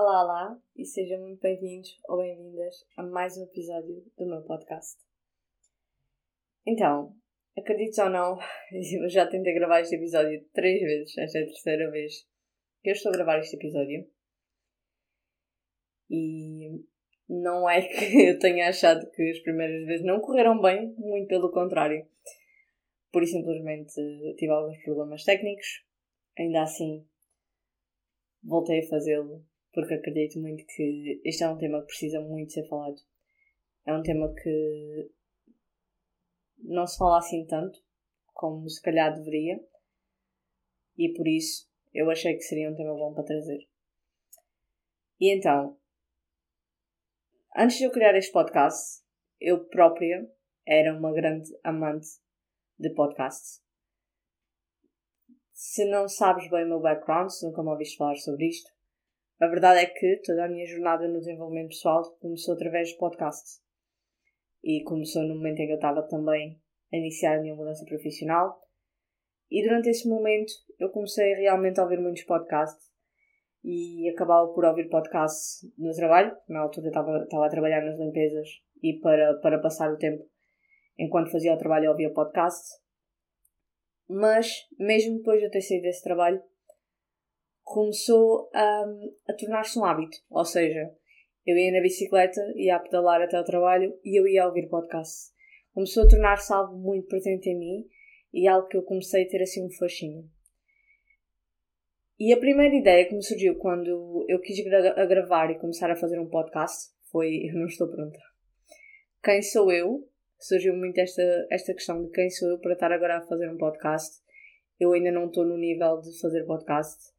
Olá, olá e sejam muito bem-vindos ou bem-vindas a mais um episódio do meu podcast. Então, acredites ou não, eu já tentei gravar este episódio três vezes, esta é a terceira vez que eu estou a gravar este episódio. E não é que eu tenha achado que as primeiras vezes não correram bem, muito pelo contrário. Por isso simplesmente tive alguns problemas técnicos, ainda assim voltei a fazê-lo porque acredito muito que este é um tema que precisa muito ser falado. É um tema que não se fala assim tanto como se calhar deveria e por isso eu achei que seria um tema bom para trazer. E então, antes de eu criar este podcast, eu própria era uma grande amante de podcasts. Se não sabes bem o meu background, se nunca me ouviste falar sobre isto, a verdade é que toda a minha jornada no desenvolvimento pessoal começou através de podcasts. E começou no momento em que eu estava também a iniciar a minha mudança profissional. E durante esse momento eu comecei realmente a ouvir muitos podcasts e acabava por ouvir podcasts no trabalho. Na altura estava, estava a trabalhar nas limpezas e para, para passar o tempo enquanto fazia o trabalho eu ouvia podcasts. Mas, mesmo depois de eu ter saído desse trabalho, começou a, a tornar-se um hábito. Ou seja, eu ia na bicicleta, ia a pedalar até o trabalho e eu ia ouvir podcasts. Começou a tornar-se algo muito presente em mim e algo que eu comecei a ter assim um fascínio. E a primeira ideia que me surgiu quando eu quis gra gravar e começar a fazer um podcast foi: Eu não estou pronta. Quem sou eu? Surgiu muito esta, esta questão de quem sou eu para estar agora a fazer um podcast. Eu ainda não estou no nível de fazer podcast.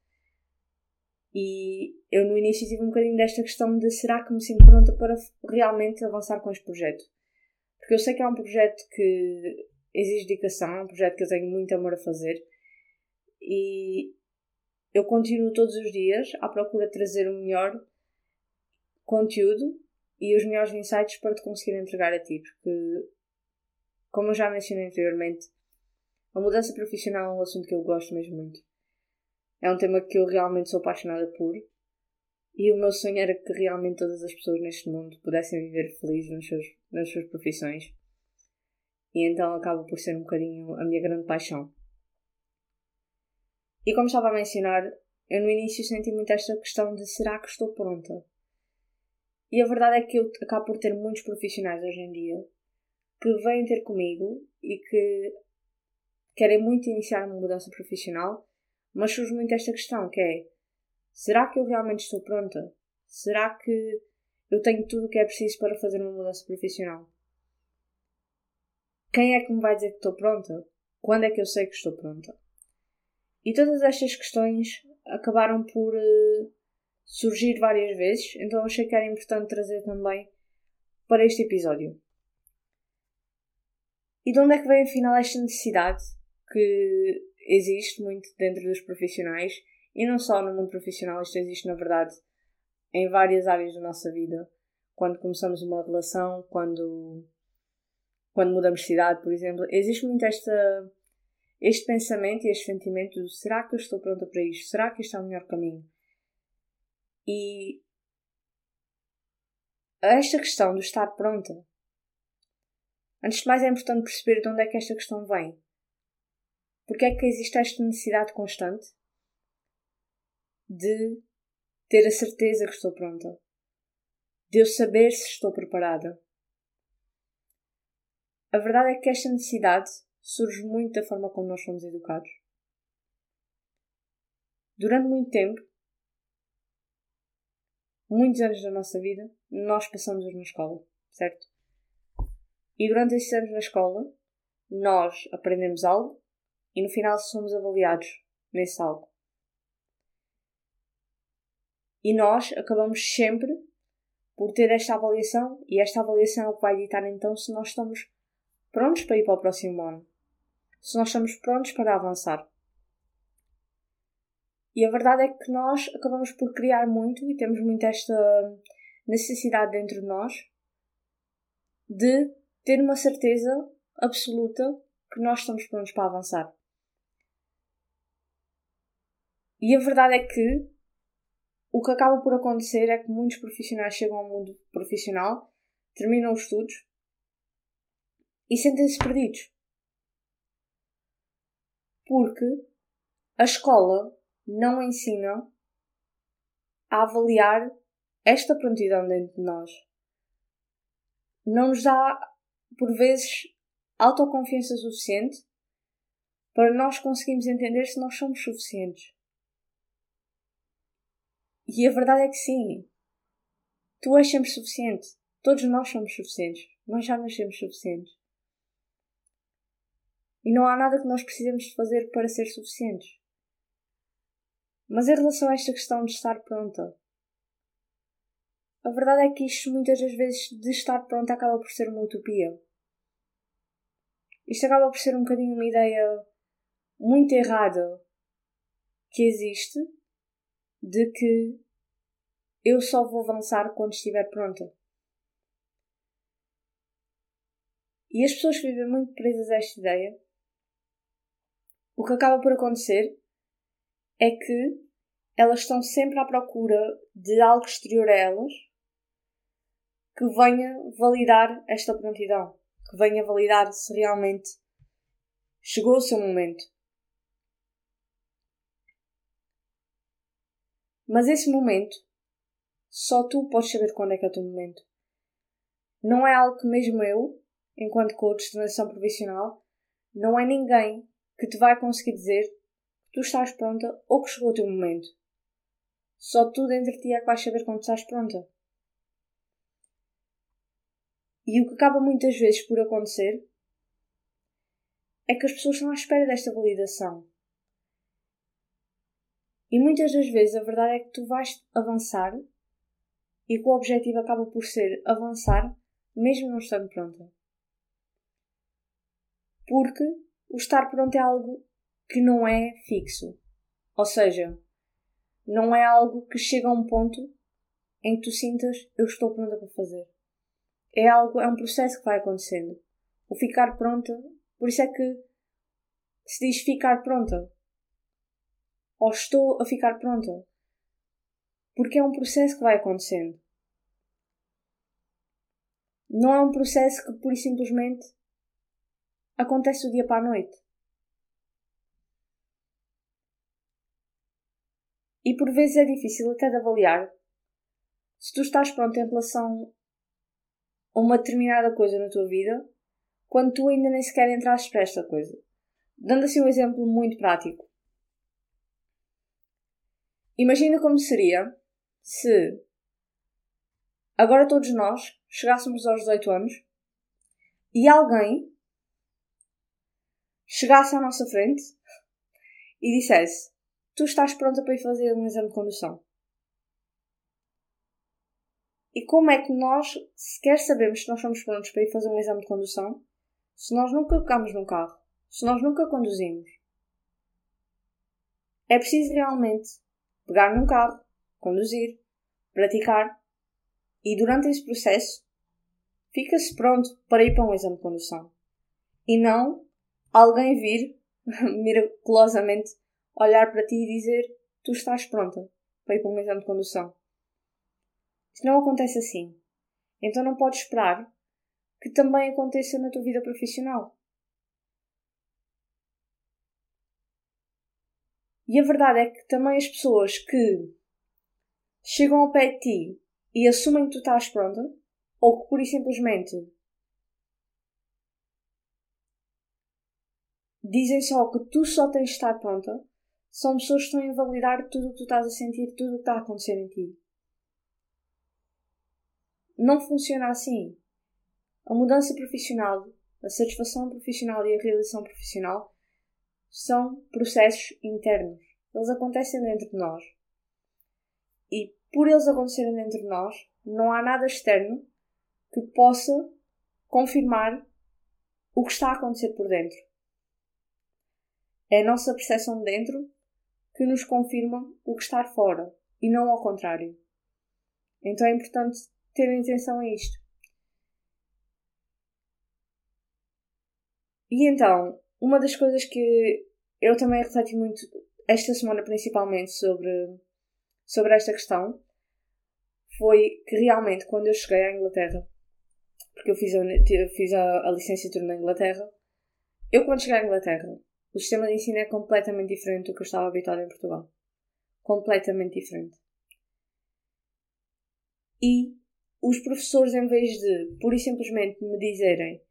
E eu no início tive um bocadinho desta questão de será que me sinto pronta para realmente avançar com este projeto? Porque eu sei que é um projeto que exige dedicação, é um projeto que eu tenho muito amor a fazer e eu continuo todos os dias à procura de trazer o melhor conteúdo e os melhores insights para te conseguir entregar a ti, porque, como eu já mencionei anteriormente, a mudança profissional é um assunto que eu gosto mesmo muito. É um tema que eu realmente sou apaixonada por. E o meu sonho era que realmente todas as pessoas neste mundo pudessem viver felizes nas suas, nas suas profissões. E então acaba por ser um bocadinho a minha grande paixão. E como estava a mencionar, eu no início senti muito esta questão de será que estou pronta? E a verdade é que eu acabo por ter muitos profissionais hoje em dia que vêm ter comigo e que querem muito iniciar uma mudança profissional mas surge muito esta questão, que é será que eu realmente estou pronta? Será que eu tenho tudo o que é preciso para fazer uma mudança profissional? Quem é que me vai dizer que estou pronta? Quando é que eu sei que estou pronta? E todas estas questões acabaram por uh, surgir várias vezes, então achei que era importante trazer também para este episódio. E de onde é que vem afinal esta necessidade que existe muito dentro dos profissionais e não só no mundo profissional, isto existe na verdade em várias áreas da nossa vida. Quando começamos uma relação, quando, quando mudamos de cidade, por exemplo, existe muito esta, este pensamento e este sentimento de será que eu estou pronta para isto? Será que isto é o melhor caminho? E esta questão de estar pronta, antes de mais é importante perceber de onde é que esta questão vem. Porque é que existe esta necessidade constante de ter a certeza que estou pronta? De eu saber se estou preparada? A verdade é que esta necessidade surge muito da forma como nós fomos educados. Durante muito tempo, muitos anos da nossa vida, nós passamos-os na escola, certo? E durante esses anos na escola, nós aprendemos algo e no final somos avaliados nesse algo. E nós acabamos sempre por ter esta avaliação, e esta avaliação é o que vai ditar então se nós estamos prontos para ir para o próximo ano, se nós estamos prontos para avançar. E a verdade é que nós acabamos por criar muito e temos muito esta necessidade dentro de nós de ter uma certeza absoluta que nós estamos prontos para avançar. E a verdade é que o que acaba por acontecer é que muitos profissionais chegam ao mundo profissional, terminam os estudos e sentem-se perdidos. Porque a escola não ensina a avaliar esta prontidão dentro de nós. Não nos dá, por vezes, autoconfiança suficiente para nós conseguirmos entender se nós somos suficientes. E a verdade é que sim. Tu és sempre suficiente. Todos nós somos suficientes. Nós já nascemos suficientes. E não há nada que nós precisemos de fazer para ser suficientes. Mas em relação a esta questão de estar pronta, a verdade é que isto muitas das vezes de estar pronta acaba por ser uma utopia. Isto acaba por ser um bocadinho uma ideia muito errada que existe de que eu só vou avançar quando estiver pronta. E as pessoas que vivem muito presas a esta ideia, o que acaba por acontecer é que elas estão sempre à procura de algo exterior a elas que venha validar esta prontidão, que venha validar se realmente chegou o seu momento. Mas esse momento, só tu podes saber quando é que é o teu momento. Não é algo que mesmo eu, enquanto coach de transição profissional, não é ninguém que te vai conseguir dizer que tu estás pronta ou que chegou o teu momento. Só tu dentro de ti é que vais saber quando estás pronta. E o que acaba muitas vezes por acontecer é que as pessoas estão à espera desta validação. E muitas das vezes a verdade é que tu vais avançar e que o objetivo acaba por ser avançar mesmo não estando pronta. Porque o estar pronto é algo que não é fixo. Ou seja, não é algo que chega a um ponto em que tu sintas eu estou pronta para fazer. É algo, é um processo que vai acontecendo. O ficar pronta, por isso é que se diz ficar pronta ou estou a ficar pronta. Porque é um processo que vai acontecendo. Não é um processo que pura e simplesmente acontece do dia para a noite. E por vezes é difícil até de avaliar se tu estás pronto em relação a uma determinada coisa na tua vida quando tu ainda nem sequer entraste para esta coisa. Dando assim um exemplo muito prático. Imagina como seria se agora todos nós chegássemos aos 18 anos e alguém chegasse à nossa frente e dissesse: Tu estás pronta para ir fazer um exame de condução. E como é que nós sequer sabemos se nós somos prontos para ir fazer um exame de condução se nós nunca pegamos num carro, se nós nunca conduzimos? É preciso realmente pegar num carro, conduzir, praticar e durante esse processo fica-se pronto para ir para um exame de condução. E não alguém vir miraculosamente olhar para ti e dizer tu estás pronta para ir para um exame de condução. Isto não acontece assim. Então não podes esperar que também aconteça na tua vida profissional. E a verdade é que também as pessoas que chegam ao pé de ti e assumem que tu estás pronta, ou que pura e simplesmente dizem só que tu só tens de estar pronta, são pessoas que estão a invalidar tudo o que tu estás a sentir, tudo o que está a acontecer em ti. Não funciona assim. A mudança profissional, a satisfação profissional e a realização profissional são processos internos. Eles acontecem dentro de nós. E por eles acontecerem dentro de nós, não há nada externo que possa confirmar o que está a acontecer por dentro. É a nossa percepção de dentro que nos confirma o que está fora e não ao contrário. Então é importante ter atenção a isto. E então, uma das coisas que eu também refleti muito esta semana principalmente sobre, sobre esta questão foi que realmente quando eu cheguei à Inglaterra, porque eu fiz a, fiz a, a licenciatura na Inglaterra, eu quando cheguei à Inglaterra, o sistema de ensino é completamente diferente do que eu estava habituado em Portugal. Completamente diferente. E os professores, em vez de pura e simplesmente me dizerem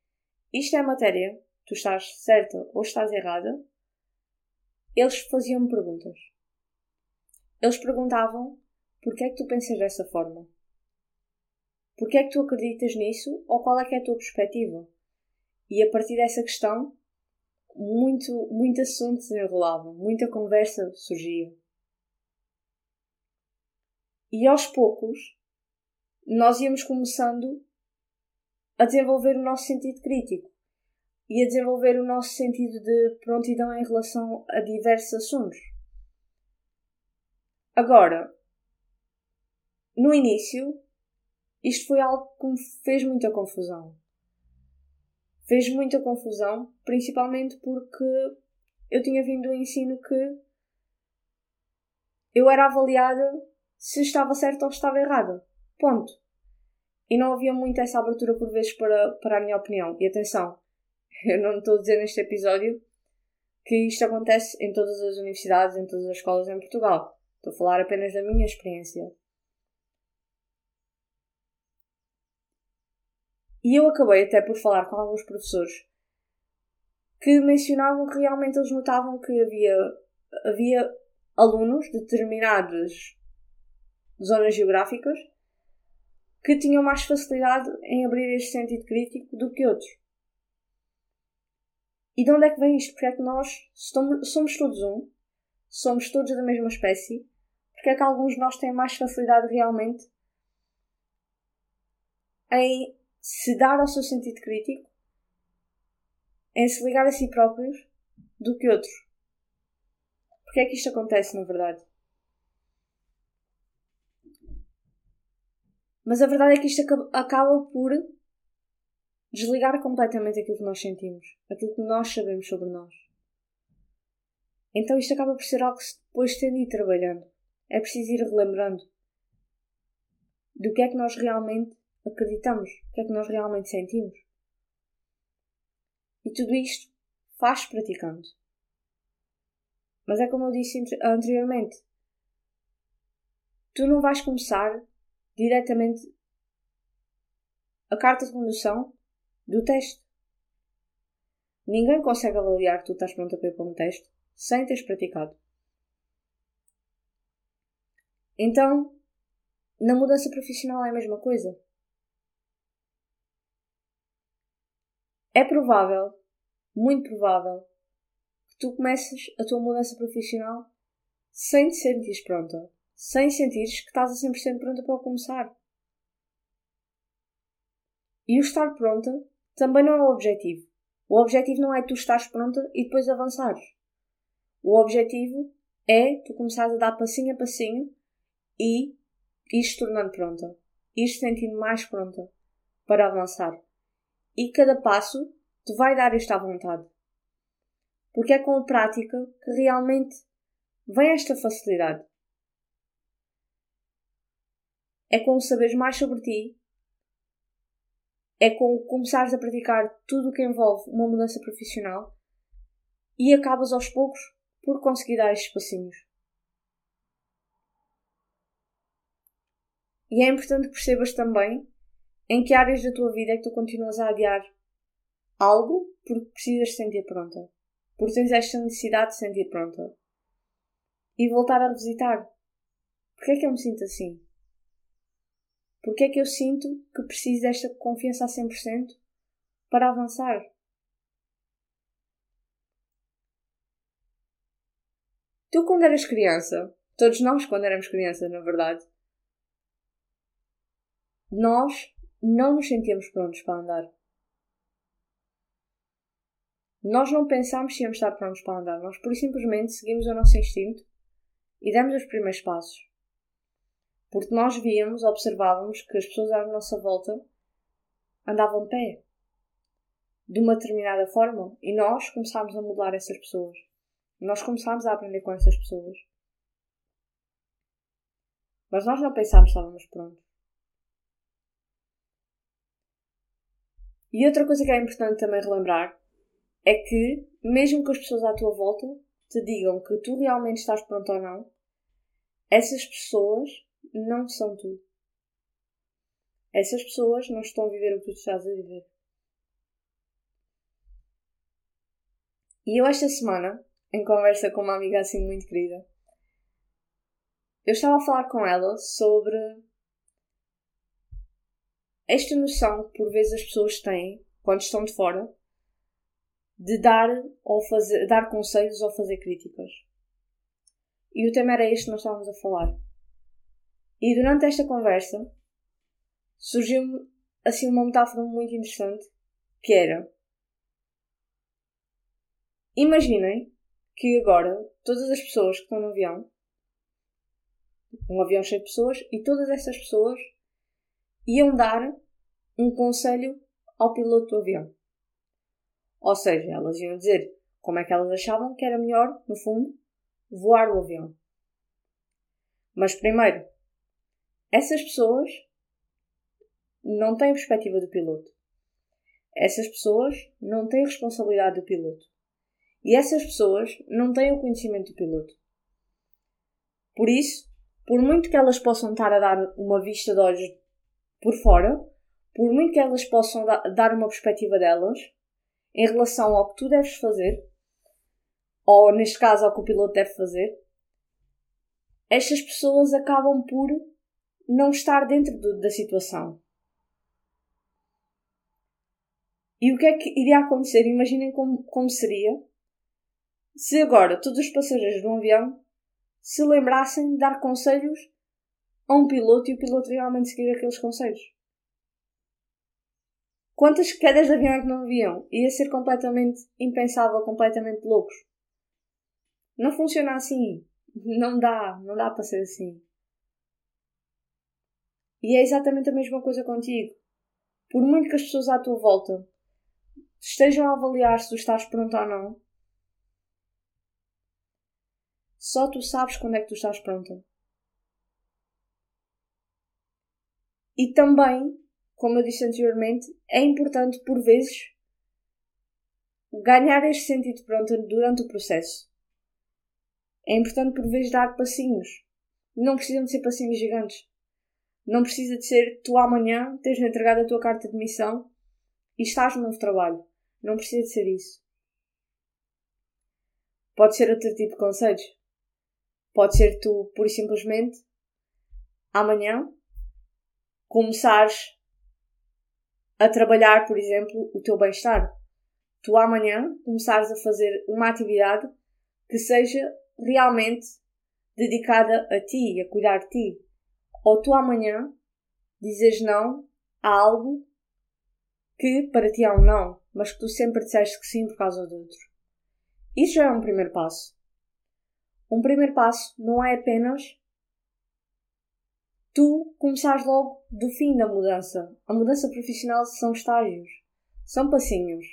isto é matéria, tu estás certa ou estás errada, eles faziam-me perguntas. Eles perguntavam porquê é que tu pensas dessa forma? Porquê é que tu acreditas nisso ou qual é que é a tua perspectiva? E a partir dessa questão, muito, muito assunto se enrolava, muita conversa surgia. E aos poucos, nós íamos começando a desenvolver o nosso sentido crítico e a desenvolver o nosso sentido de prontidão em relação a diversos assuntos. Agora, no início, isto foi algo que me fez muita confusão. Fez muita confusão, principalmente porque eu tinha vindo do ensino que eu era avaliada se estava certa ou estava errada. Ponto. E não havia muito essa abertura por vezes para, para a minha opinião. E atenção, eu não estou a dizer neste episódio que isto acontece em todas as universidades, em todas as escolas em Portugal. Estou a falar apenas da minha experiência. E eu acabei até por falar com alguns professores que mencionavam que realmente eles notavam que havia, havia alunos de determinadas zonas geográficas que tinham mais facilidade em abrir este sentido crítico do que outros. E de onde é que vem isto? Porque é que nós somos todos um, somos todos da mesma espécie, porque é que alguns de nós têm mais facilidade realmente em se dar ao seu sentido crítico, em se ligar a si próprios, do que outros? Porque é que isto acontece, na verdade? Mas a verdade é que isto acaba por desligar completamente aquilo que nós sentimos, aquilo que nós sabemos sobre nós. Então isto acaba por ser algo que depois tem de ir trabalhando. É preciso ir relembrando do que é que nós realmente acreditamos, o que é que nós realmente sentimos. E tudo isto faz praticando. Mas é como eu disse anteriormente, tu não vais começar diretamente a carta de condução do teste. Ninguém consegue avaliar que tu estás pronto para ir para um teste sem teres praticado. Então, na mudança profissional é a mesma coisa. É provável, muito provável, que tu comeces a tua mudança profissional sem te sentires pronta sem sentires que estás a 100% pronta para começar. E o estar pronta também não é o objetivo. O objetivo não é tu estares pronta e depois avançares. O objetivo é tu começares a dar passinho a passinho e ires tornando pronta. Ires sentindo mais pronta para avançar. E cada passo te vai dar esta vontade. Porque é com a prática que realmente vem esta facilidade é com saberes mais sobre ti, é com começares a praticar tudo o que envolve uma mudança profissional e acabas aos poucos por conseguir dar estes passinhos. E é importante que percebas também em que áreas da tua vida é que tu continuas a adiar algo porque precisas sentir pronta. Porque tens esta necessidade de sentir pronta. E voltar a revisitar. Porquê é que eu me sinto assim? Porque é que eu sinto que preciso desta confiança a 100% para avançar? Tu, quando eras criança, todos nós, quando éramos crianças, na verdade, nós não nos sentíamos prontos para andar. Nós não pensámos se íamos estar prontos para andar. Nós, por simplesmente, seguimos o nosso instinto e demos os primeiros passos. Porque nós víamos, observávamos que as pessoas à nossa volta andavam de pé. De uma determinada forma. E nós começámos a modelar essas pessoas. Nós começámos a aprender com essas pessoas. Mas nós não pensámos que estávamos prontos. E outra coisa que é importante também relembrar é que, mesmo que as pessoas à tua volta te digam que tu realmente estás pronto ou não, essas pessoas não são tu. Essas pessoas não estão a viver o que tu estás a viver. E eu esta semana, em conversa com uma amiga assim muito querida, eu estava a falar com ela sobre esta noção que por vezes as pessoas têm, quando estão de fora, de dar, ou fazer, dar conselhos ou fazer críticas. E o tema era este que nós estávamos a falar. E durante esta conversa surgiu-me assim uma metáfora muito interessante que era Imaginem que agora todas as pessoas que estão no avião, um avião cheio de pessoas, e todas essas pessoas iam dar um conselho ao piloto do avião. Ou seja, elas iam dizer como é que elas achavam que era melhor, no fundo, voar o avião. Mas primeiro, essas pessoas não têm perspectiva do piloto. Essas pessoas não têm responsabilidade do piloto. E essas pessoas não têm o conhecimento do piloto. Por isso, por muito que elas possam estar a dar uma vista de olhos por fora, por muito que elas possam dar uma perspectiva delas em relação ao que tu deves fazer, ou neste caso ao que o piloto deve fazer, estas pessoas acabam por não estar dentro do, da situação. E o que é que iria acontecer? Imaginem como, como seria se agora todos os passageiros de um avião se lembrassem de dar conselhos a um piloto e o piloto realmente seguir aqueles conselhos. Quantas quedas de avião é que não haviam? Ia ser completamente impensável, completamente loucos. Não funciona assim. Não dá, não dá para ser assim. E é exatamente a mesma coisa contigo. Por muito que as pessoas à tua volta estejam a avaliar se tu estás pronto ou não, só tu sabes quando é que tu estás pronta. E também como eu disse anteriormente, é importante, por vezes, ganhar este sentido pronto durante o processo. É importante, por vezes, dar passinhos. Não precisam de ser passinhos gigantes. Não precisa de ser tu amanhã tens entregado a tua carta de missão e estás no novo trabalho. Não precisa de ser isso. Pode ser outro tipo de conselhos. Pode ser tu, pura e simplesmente, amanhã, começares a trabalhar, por exemplo, o teu bem-estar. Tu amanhã começares a fazer uma atividade que seja realmente dedicada a ti, a cuidar de ti. Ou tu amanhã dizes não a algo que para ti é um não, mas que tu sempre disseste que sim por causa do outro. Isso já é um primeiro passo. Um primeiro passo não é apenas tu começares logo do fim da mudança. A mudança profissional são estágios, são passinhos.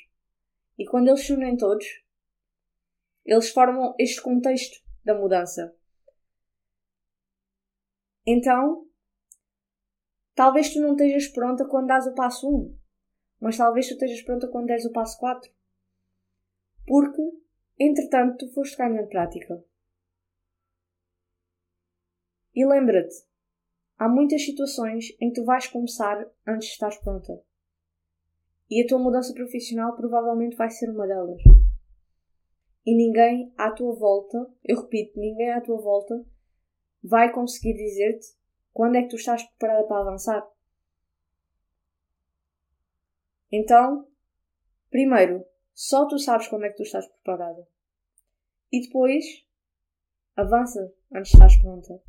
E quando eles se unem todos, eles formam este contexto da mudança. Então, talvez tu não estejas pronta quando dás o passo 1, mas talvez tu estejas pronta quando deres o passo 4. Porque, entretanto, tu foste ganhando prática. E lembra-te, Há muitas situações em que tu vais começar antes de estar pronta. E a tua mudança profissional provavelmente vai ser uma delas. E ninguém à tua volta, eu repito, ninguém à tua volta vai conseguir dizer-te quando é que tu estás preparada para avançar. Então, primeiro, só tu sabes quando é que tu estás preparada. E depois, avança antes de estás pronta.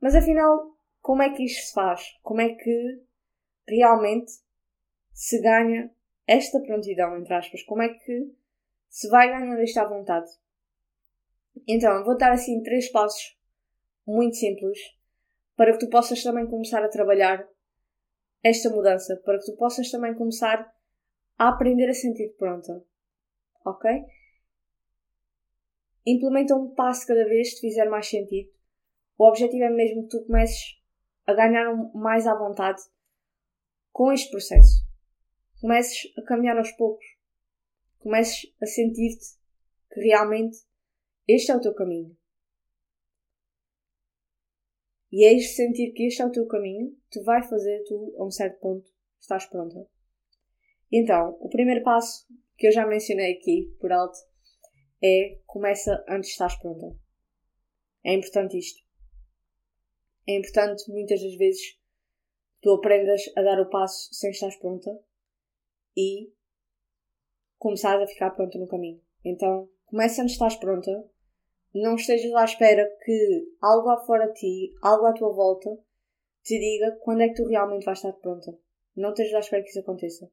Mas afinal, como é que isto se faz? Como é que realmente se ganha esta prontidão, entre aspas? Como é que se vai ganhando esta vontade? Então, vou dar assim três passos muito simples para que tu possas também começar a trabalhar esta mudança, para que tu possas também começar a aprender a sentir pronta. Ok? implementa um passo cada vez que fizer mais sentido. O objetivo é mesmo que tu comeces a ganhar mais à vontade com este processo. Comeces a caminhar aos poucos. Comeces a sentir-te que realmente este é o teu caminho. E é sentir que este é o teu caminho, te vai fazer tu, a um certo ponto, estás pronta. Então, o primeiro passo que eu já mencionei aqui, por alto, é começa antes de estás pronta. É importante isto. É importante muitas das vezes tu aprendas a dar o passo sem estar pronta e começares a ficar pronta no caminho. Então, começa antes de estás pronta. Não estejas à espera que algo lá fora de ti, algo à tua volta, te diga quando é que tu realmente vais estar pronta. Não estejas à espera que isso aconteça.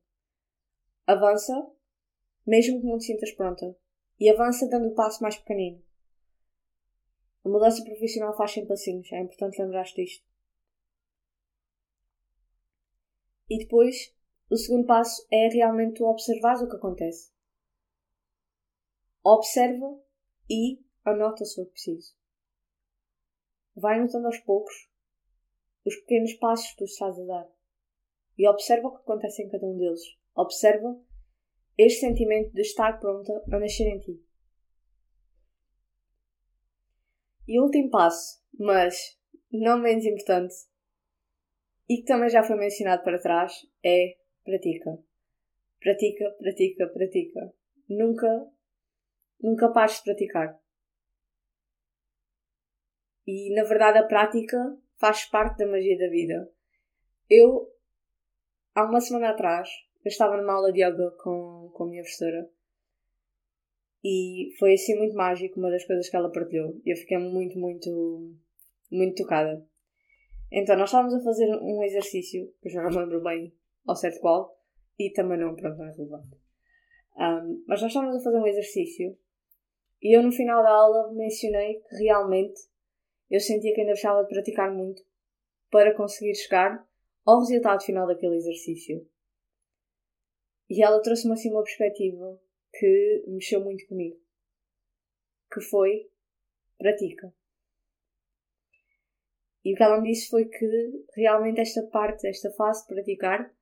Avança, mesmo que não te sintas pronta e avança dando o passo mais pequenino. A mudança profissional faz sempre assim, é importante lembrar-te disto. E depois, o segundo passo é realmente tu observares o que acontece. Observa e anota se for preciso. Vai notando aos poucos os pequenos passos que tu estás a dar. E observa o que acontece em cada um deles. Observa este sentimento de estar pronta a nascer em ti. E o último passo, mas não menos importante, e que também já foi mencionado para trás, é pratica. Pratica, pratica, pratica. Nunca, nunca pares de praticar. E na verdade a prática faz parte da magia da vida. Eu, há uma semana atrás, eu estava numa aula de yoga com, com a minha professora e foi assim muito mágico uma das coisas que ela partilhou. Eu fiquei muito, muito, muito tocada. Então, nós estávamos a fazer um exercício, que eu já não me lembro bem ao certo qual, e também não, pronto, não é relevante. Um, mas nós estávamos a fazer um exercício e eu no final da aula mencionei que realmente eu sentia que ainda precisava de praticar muito para conseguir chegar ao resultado final daquele exercício. E ela trouxe-me assim uma perspectiva que mexeu muito comigo. Que foi pratica. E o que ela me disse foi que realmente esta parte, esta fase de praticar,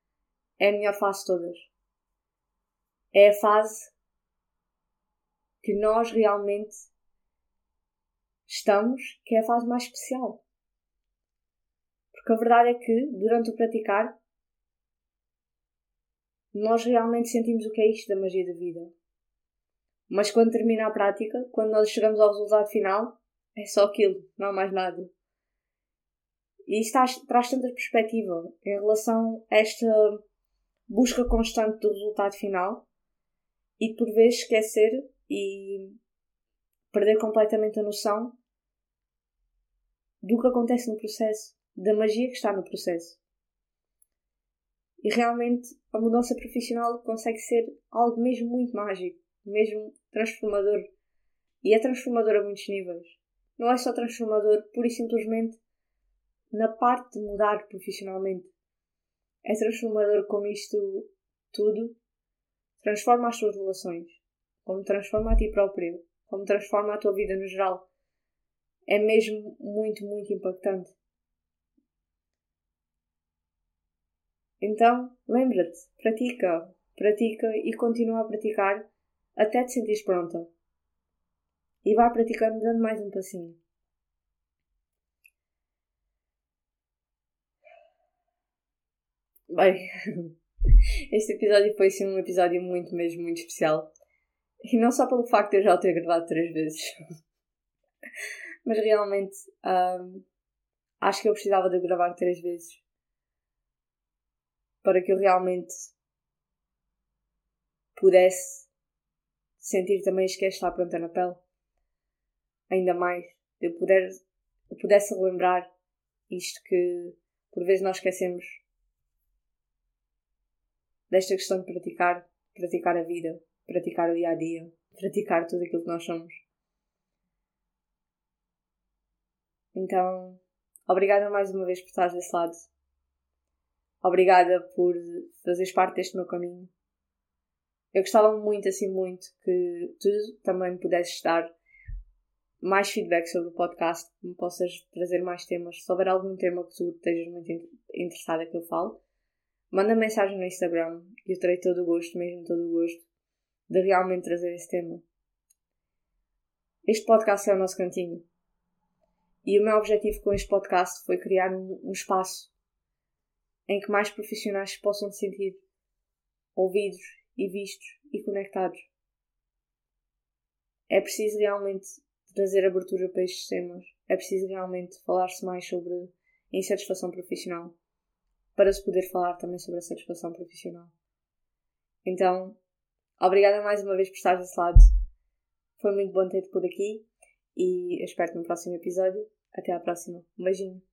é a melhor fase de todas. É a fase que nós realmente estamos, que é a fase mais especial. Porque a verdade é que, durante o praticar, nós realmente sentimos o que é isto da magia da vida. Mas quando termina a prática, quando nós chegamos ao resultado final, é só aquilo, não há mais nada. E isso traz, traz tanta perspectiva em relação a esta busca constante do resultado final e por vezes esquecer e perder completamente a noção do que acontece no processo, da magia que está no processo. E realmente a mudança profissional consegue ser algo mesmo muito mágico, mesmo transformador. E é transformador a muitos níveis. Não é só transformador pura e simplesmente na parte de mudar profissionalmente. É transformador como isto tudo transforma as tuas relações, como transforma a ti próprio, como transforma a tua vida no geral. É mesmo muito, muito impactante. Então, lembra-te, pratica, pratica e continua a praticar até te sentires pronta. E vai praticando dando mais um passinho. Bem, este episódio foi sim um episódio muito, mesmo muito especial. E não só pelo facto de eu já o ter gravado três vezes, mas realmente um, acho que eu precisava de gravar três vezes para que eu realmente pudesse sentir também que está pronta na pele. Ainda mais, eu, puder, eu pudesse lembrar isto que por vezes nós esquecemos desta questão de praticar, praticar a vida, praticar o dia a dia, praticar tudo aquilo que nós somos. Então, obrigada mais uma vez por estar desse lado. Obrigada por fazeres parte deste meu caminho. Eu gostava muito, assim, muito que tu também pudesses dar mais feedback sobre o podcast, que me possas trazer mais temas. Se houver algum tema que tu estejas muito interessada que eu falo, manda mensagem no Instagram eu terei todo o gosto, mesmo todo o gosto, de realmente trazer esse tema. Este podcast é o nosso cantinho. E o meu objetivo com este podcast foi criar um, um espaço em que mais profissionais se possam sentir ouvidos e vistos e conectados. É preciso realmente trazer abertura para estes temas. É preciso realmente falar-se mais sobre insatisfação profissional para se poder falar também sobre a satisfação profissional. Então, obrigada mais uma vez por estar desse lado. Foi muito bom ter-te por aqui e espero-te no próximo episódio. Até à próxima. Um beijinho.